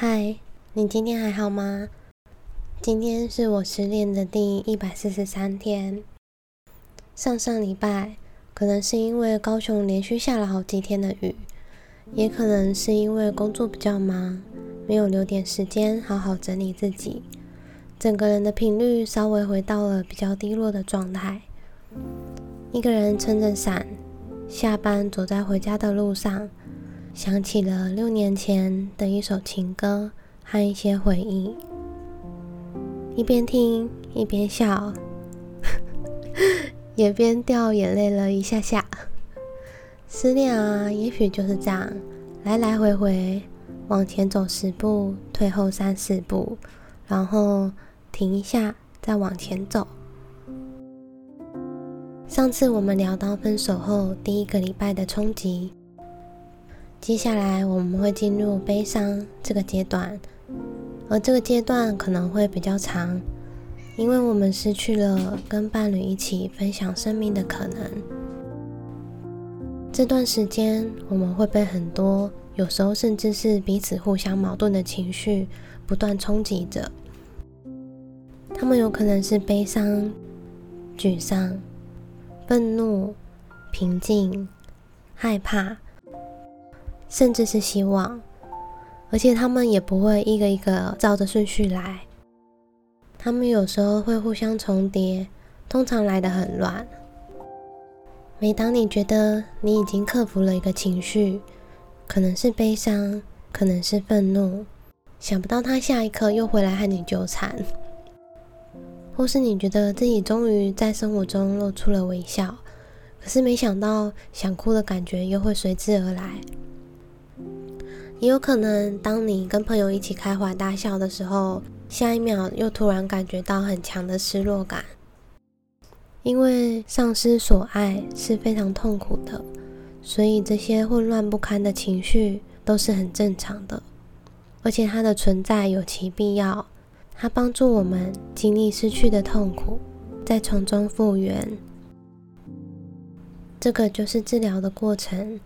嗨，你今天还好吗？今天是我失恋的第一百四十三天。上上礼拜，可能是因为高雄连续下了好几天的雨，也可能是因为工作比较忙，没有留点时间好好整理自己，整个人的频率稍微回到了比较低落的状态。一个人撑着伞，下班走在回家的路上。想起了六年前的一首情歌和一些回忆，一边听一边笑，也边掉眼泪了一下下。思念啊，也许就是这样，来来回回，往前走十步，退后三四步，然后停一下，再往前走。上次我们聊到分手后第一个礼拜的冲击。接下来我们会进入悲伤这个阶段，而这个阶段可能会比较长，因为我们失去了跟伴侣一起分享生命的可能。这段时间我们会被很多，有时候甚至是彼此互相矛盾的情绪不断冲击着。他们有可能是悲伤、沮丧、愤怒、平静、害怕。甚至是希望，而且他们也不会一个一个照着顺序来，他们有时候会互相重叠，通常来得很乱。每当你觉得你已经克服了一个情绪，可能是悲伤，可能是愤怒，想不到他下一刻又回来和你纠缠，或是你觉得自己终于在生活中露出了微笑，可是没想到想哭的感觉又会随之而来。也有可能，当你跟朋友一起开怀大笑的时候，下一秒又突然感觉到很强的失落感。因为丧失所爱是非常痛苦的，所以这些混乱不堪的情绪都是很正常的，而且它的存在有其必要。它帮助我们经历失去的痛苦，再从中复原。这个就是治疗的过程。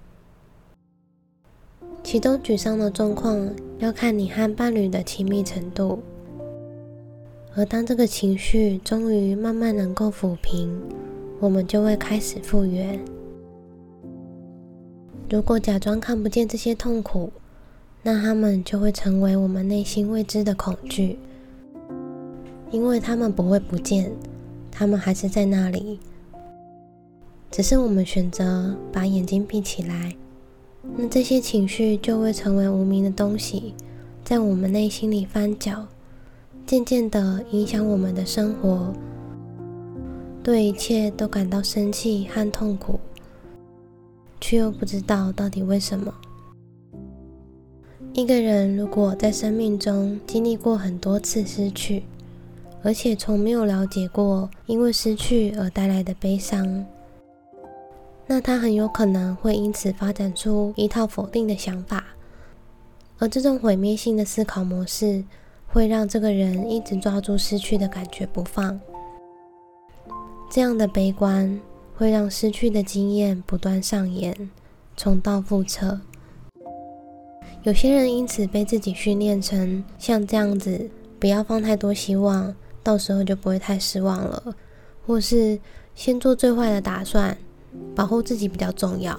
其中沮丧的状况要看你和伴侣的亲密程度，而当这个情绪终于慢慢能够抚平，我们就会开始复原。如果假装看不见这些痛苦，那他们就会成为我们内心未知的恐惧，因为他们不会不见，他们还是在那里，只是我们选择把眼睛闭起来。那这些情绪就会成为无名的东西，在我们内心里翻搅，渐渐的影响我们的生活，对一切都感到生气和痛苦，却又不知道到底为什么。一个人如果在生命中经历过很多次失去，而且从没有了解过因为失去而带来的悲伤。那他很有可能会因此发展出一套否定的想法，而这种毁灭性的思考模式会让这个人一直抓住失去的感觉不放。这样的悲观会让失去的经验不断上演，重蹈覆辙。有些人因此被自己训练成像这样子，不要放太多希望，到时候就不会太失望了，或是先做最坏的打算。保护自己比较重要，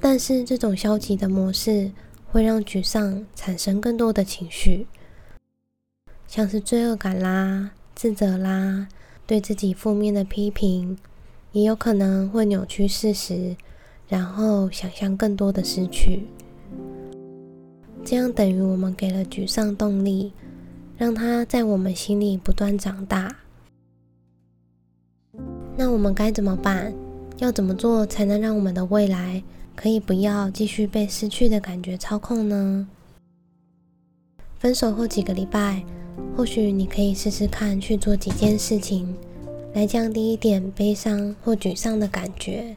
但是这种消极的模式会让沮丧产生更多的情绪，像是罪恶感啦、自责啦、对自己负面的批评，也有可能会扭曲事实，然后想象更多的失去。这样等于我们给了沮丧动力，让它在我们心里不断长大。那我们该怎么办？要怎么做才能让我们的未来可以不要继续被失去的感觉操控呢？分手后几个礼拜，或许你可以试试看去做几件事情，来降低一点悲伤或沮丧的感觉，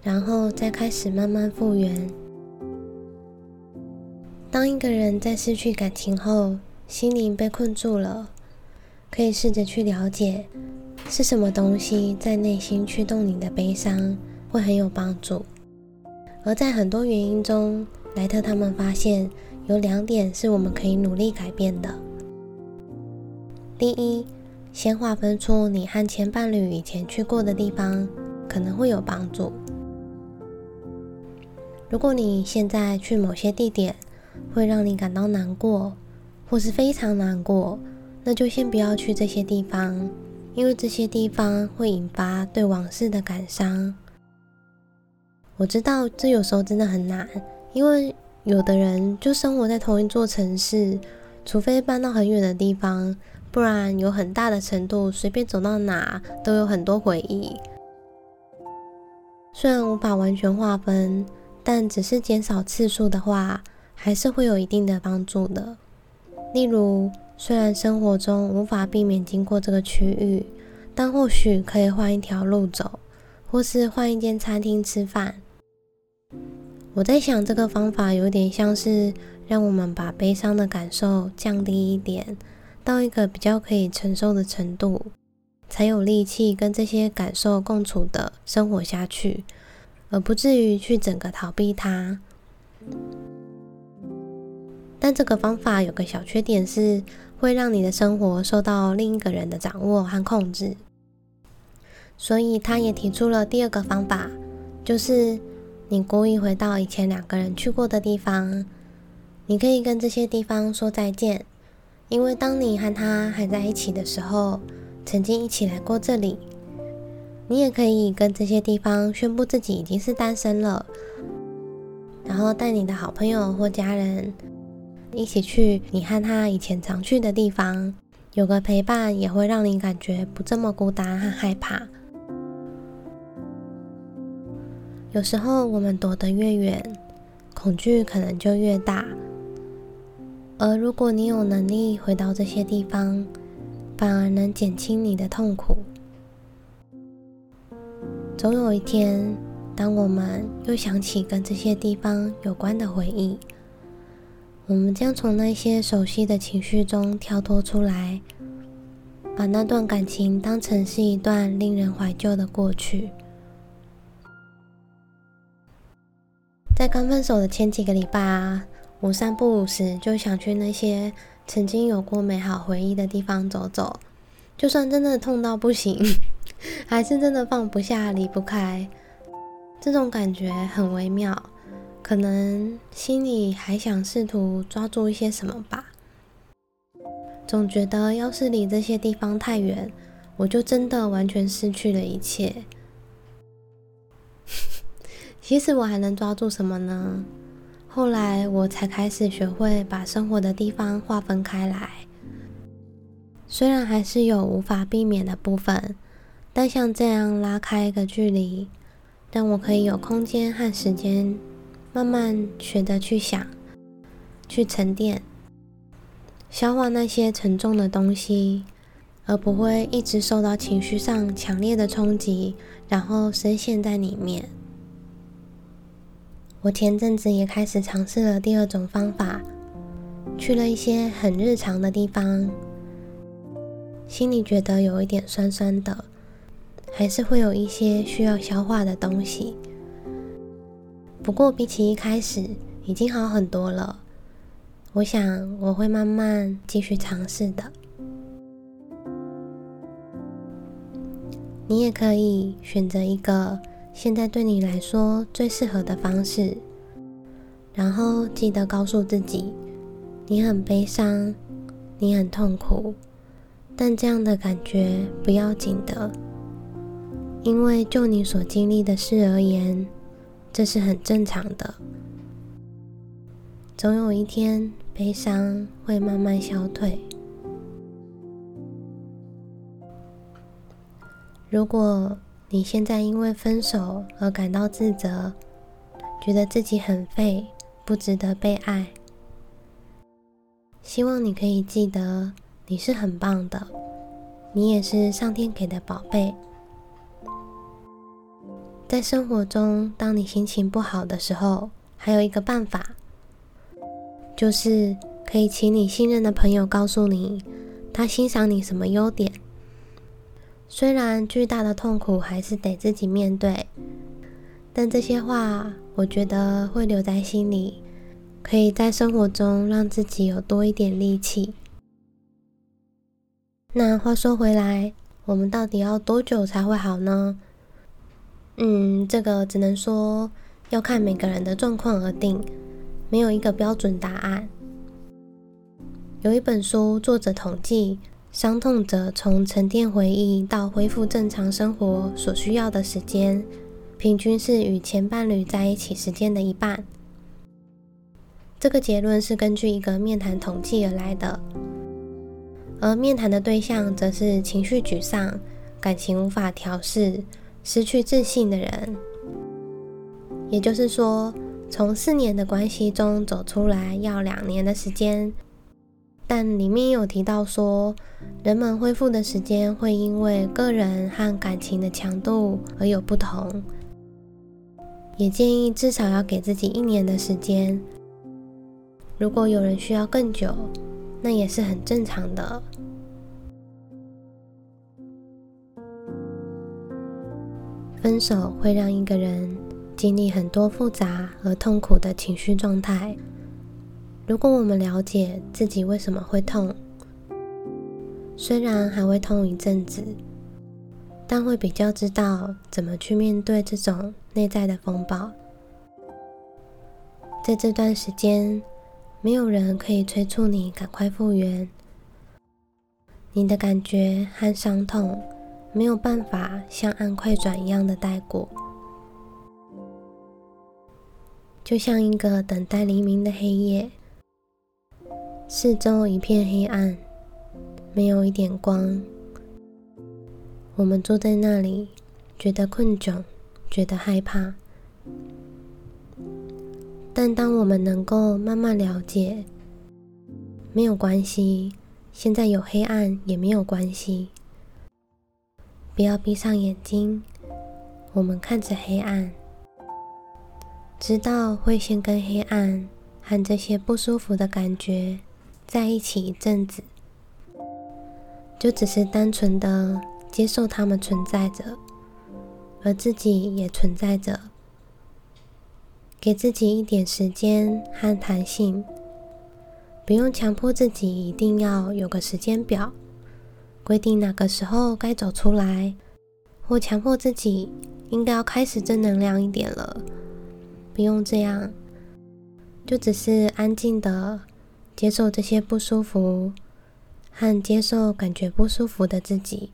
然后再开始慢慢复原。当一个人在失去感情后，心灵被困住了，可以试着去了解。是什么东西在内心驱动你的悲伤，会很有帮助。而在很多原因中，莱特他们发现有两点是我们可以努力改变的。第一，先划分出你和前伴侣以前去过的地方，可能会有帮助。如果你现在去某些地点会让你感到难过，或是非常难过，那就先不要去这些地方，因为这些地方会引发对往事的感伤。我知道这有时候真的很难，因为。有的人就生活在同一座城市，除非搬到很远的地方，不然有很大的程度，随便走到哪都有很多回忆。虽然无法完全划分，但只是减少次数的话，还是会有一定的帮助的。例如，虽然生活中无法避免经过这个区域，但或许可以换一条路走，或是换一间餐厅吃饭。我在想，这个方法有点像是让我们把悲伤的感受降低一点，到一个比较可以承受的程度，才有力气跟这些感受共处的生活下去，而不至于去整个逃避它。但这个方法有个小缺点是，会让你的生活受到另一个人的掌握和控制。所以他也提出了第二个方法，就是。你故意回到以前两个人去过的地方，你可以跟这些地方说再见，因为当你和他还在一起的时候，曾经一起来过这里。你也可以跟这些地方宣布自己已经是单身了，然后带你的好朋友或家人一起去你和他以前常去的地方，有个陪伴也会让你感觉不这么孤单和害怕。有时候我们躲得越远，恐惧可能就越大。而如果你有能力回到这些地方，反而能减轻你的痛苦。总有一天，当我们又想起跟这些地方有关的回忆，我们将从那些熟悉的情绪中跳脱出来，把那段感情当成是一段令人怀旧的过去。在刚分手的前几个礼拜啊，我三不五时就想去那些曾经有过美好回忆的地方走走。就算真的痛到不行，还是真的放不下、离不开。这种感觉很微妙，可能心里还想试图抓住一些什么吧。总觉得要是离这些地方太远，我就真的完全失去了一切。其实我还能抓住什么呢？后来我才开始学会把生活的地方划分开来。虽然还是有无法避免的部分，但像这样拉开一个距离，让我可以有空间和时间，慢慢学着去想、去沉淀、消化那些沉重的东西，而不会一直受到情绪上强烈的冲击，然后深陷在里面。我前阵子也开始尝试了第二种方法，去了一些很日常的地方，心里觉得有一点酸酸的，还是会有一些需要消化的东西。不过比起一开始，已经好很多了。我想我会慢慢继续尝试的。你也可以选择一个。现在对你来说最适合的方式，然后记得告诉自己，你很悲伤，你很痛苦，但这样的感觉不要紧的，因为就你所经历的事而言，这是很正常的。总有一天，悲伤会慢慢消退。如果。你现在因为分手而感到自责，觉得自己很废，不值得被爱。希望你可以记得，你是很棒的，你也是上天给的宝贝。在生活中，当你心情不好的时候，还有一个办法，就是可以请你信任的朋友告诉你，他欣赏你什么优点。虽然巨大的痛苦还是得自己面对，但这些话我觉得会留在心里，可以在生活中让自己有多一点力气。那话说回来，我们到底要多久才会好呢？嗯，这个只能说要看每个人的状况而定，没有一个标准答案。有一本书，作者统计，伤痛者从沉淀回忆到恢复正常生活所需要的时间，平均是与前伴侣在一起时间的一半。这个结论是根据一个面谈统计而来的，而面谈的对象则是情绪沮丧、感情无法调试、失去自信的人。也就是说，从四年的关系中走出来要两年的时间。但里面有提到说，人们恢复的时间会因为个人和感情的强度而有不同，也建议至少要给自己一年的时间。如果有人需要更久，那也是很正常的。分手会让一个人经历很多复杂和痛苦的情绪状态。如果我们了解自己为什么会痛，虽然还会痛一阵子，但会比较知道怎么去面对这种内在的风暴。在这段时间，没有人可以催促你赶快复原，你的感觉和伤痛没有办法像按快转一样的带过，就像一个等待黎明的黑夜。四周一片黑暗，没有一点光。我们坐在那里，觉得困窘，觉得害怕。但当我们能够慢慢了解，没有关系，现在有黑暗也没有关系。不要闭上眼睛，我们看着黑暗，知道会先跟黑暗和这些不舒服的感觉。在一起一阵子，就只是单纯的接受它们存在着，而自己也存在着，给自己一点时间和弹性，不用强迫自己一定要有个时间表，规定哪个时候该走出来，或强迫自己应该要开始正能量一点了，不用这样，就只是安静的。接受这些不舒服，和接受感觉不舒服的自己。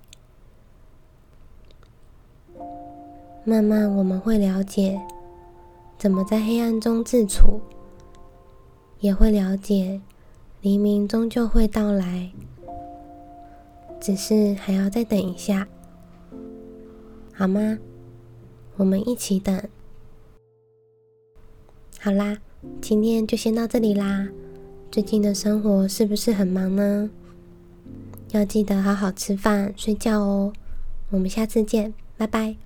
慢慢，我们会了解怎么在黑暗中自处，也会了解黎明终究会到来，只是还要再等一下，好吗？我们一起等。好啦，今天就先到这里啦。最近的生活是不是很忙呢？要记得好好吃饭、睡觉哦。我们下次见，拜拜。